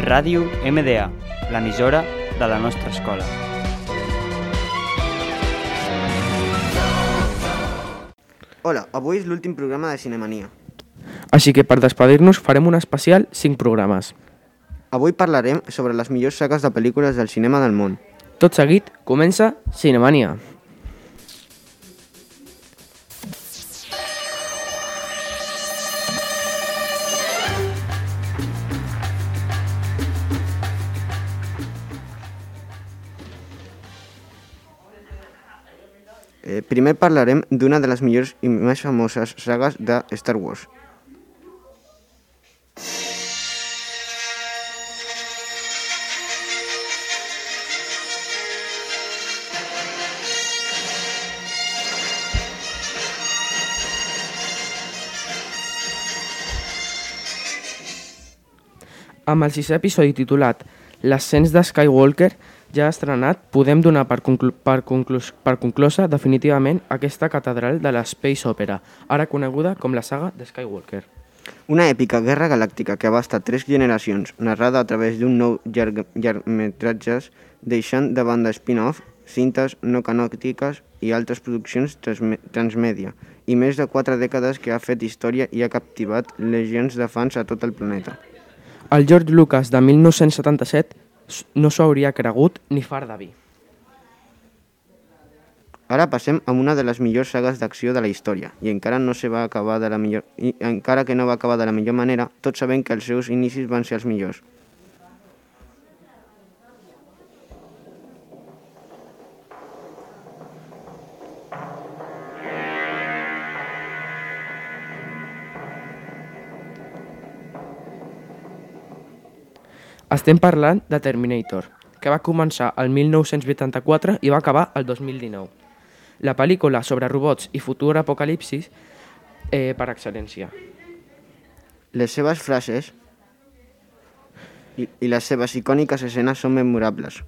Ràdio MDA, l'emissora de la nostra escola. Hola, avui és l'últim programa de Cinemania. Així que per despedir-nos farem un especial 5 programes. Avui parlarem sobre les millors sagues de pel·lícules del cinema del món. Tot seguit, comença Cinemania. Eh, primer parlarem d'una de les millors i més famoses sagues de Star Wars. Amb el sisè episodi titulat L'ascens de Skywalker ja estrenat, podem donar per, conclu per, conclu per conclosa definitivament aquesta catedral de l'Space Opera, ara coneguda com la saga de Skywalker. Una èpica guerra galàctica que abasta tres generacions, narrada a través d'un nou llarg llargmetratges, deixant de banda spin-off, cintes no canòtiques i altres produccions transmèdia, i més de quatre dècades que ha fet història i ha captivat legions de fans a tot el planeta. El George Lucas de 1977 no s'ho hauria cregut ni far de vi. Ara passem a una de les millors sagues d'acció de la història i encara no se va acabar de la millor i encara que no va acabar de la millor manera, tots sabem que els seus inicis van ser els millors. Estem parlant de Terminator, que va començar el 1984 i va acabar el 2019. La pel·lícula sobre robots i futur apocalipsis eh, per excel·lència. Les seves frases i, i les seves icòniques escenes són memorables.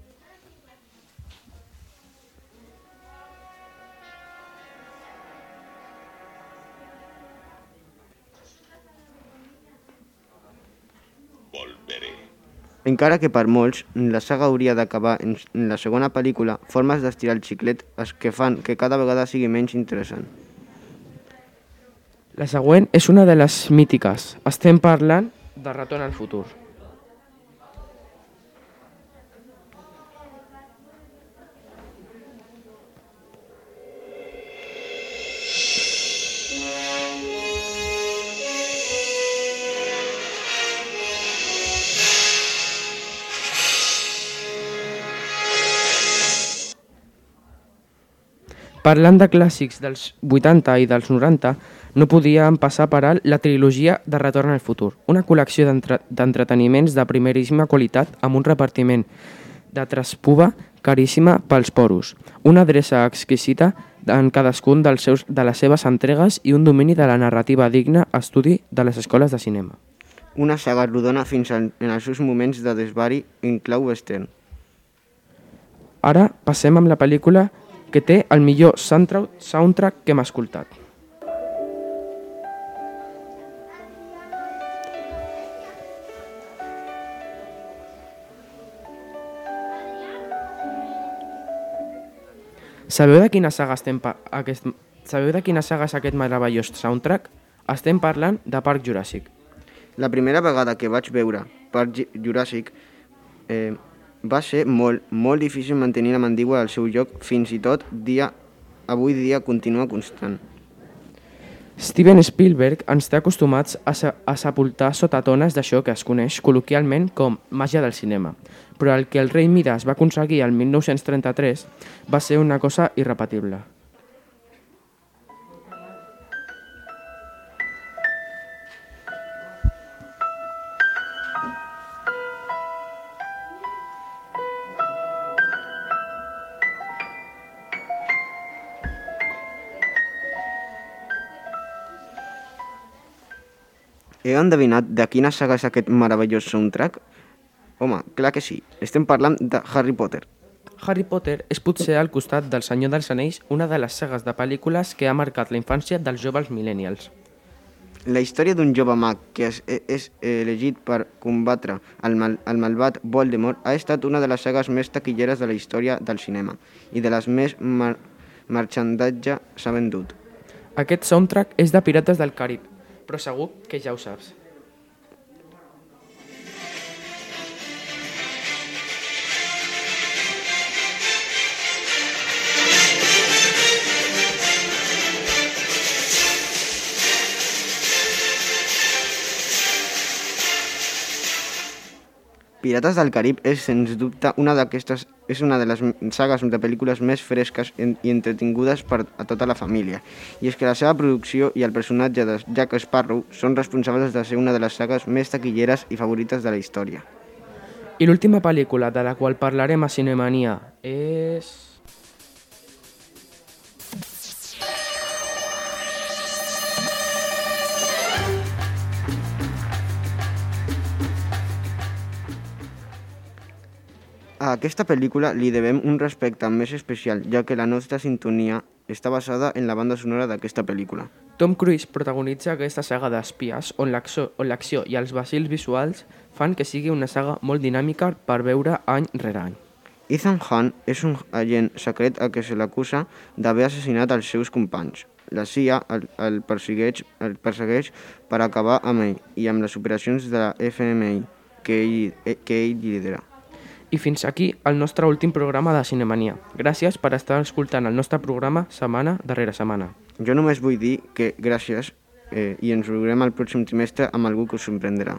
Encara que per molts la saga hauria d'acabar en la segona pel·lícula, formes d'estirar el xiclet es que fan que cada vegada sigui menys interessant. La següent és una de les mítiques. Estem parlant de Retorn al futur. Parlant de clàssics dels 80 i dels 90, no podíem passar per alt la trilogia de Retorn al futur, una col·lecció d'entreteniments de primeríssima qualitat amb un repartiment de traspuva caríssima pels poros, una adreça exquisita en cadascun dels seus, de les seves entregues i un domini de la narrativa digna estudi de les escoles de cinema. Una saga rodona fins en els seus moments de desvari en clau western. Ara passem amb la pel·lícula que té el millor soundtrack que hem escoltat. Sabeu de quina saga estem aquest Sabeu de quina saga és aquest meravellós soundtrack? Estem parlant de Parc Juràssic. La primera vegada que vaig veure Parc Juràssic eh, va ser molt, molt difícil mantenir la mandíbula al seu lloc, fins i tot dia, avui dia continua constant. Steven Spielberg ens té acostumats a, se a sepultar sota tones d'això que es coneix col·loquialment com màgia del cinema, però el que el rei Midas va aconseguir el 1933 va ser una cosa irrepetible. Heu endevinat de quina saga és aquest meravellós soundtrack? Home, clar que sí. Estem parlant de Harry Potter. Harry Potter és potser al costat del Senyor dels Anells una de les sagues de pel·lícules que ha marcat la infància dels joves millennials. La història d'un jove mag que és, és elegit per combatre el, mal, el malvat Voldemort ha estat una de les sagues més taquilleres de la història del cinema i de les més mar marxandatge s'ha vendut. Aquest soundtrack és de Pirates del Carib, però segur que ja ho saps. Pirates del Carib és, sens dubte, una d'aquestes és una de les sagues de pel·lícules més fresques i entretingudes per a tota la família. I és que la seva producció i el personatge de Jack Sparrow són responsables de ser una de les sagues més taquilleres i favorites de la història. I l'última pel·lícula de la qual parlarem a Cinemania és... A aquesta pel·lícula li devem un respecte més especial, ja que la nostra sintonia està basada en la banda sonora d'aquesta pel·lícula. Tom Cruise protagonitza aquesta saga d'espies on l'acció i els vacils visuals fan que sigui una saga molt dinàmica per veure any rere any. Ethan Hunt és un agent secret a què se l'acusa d'haver assassinat els seus companys. La CIA el, el, persegueix, el persegueix per acabar amb ell i amb les operacions de la FMI que ell, que ell lidera. I fins aquí el nostre últim programa de Cinemania. Gràcies per estar escoltant el nostre programa setmana darrere setmana. Jo només vull dir que gràcies eh, i ens veurem el pròxim trimestre amb algú que us sorprendrà.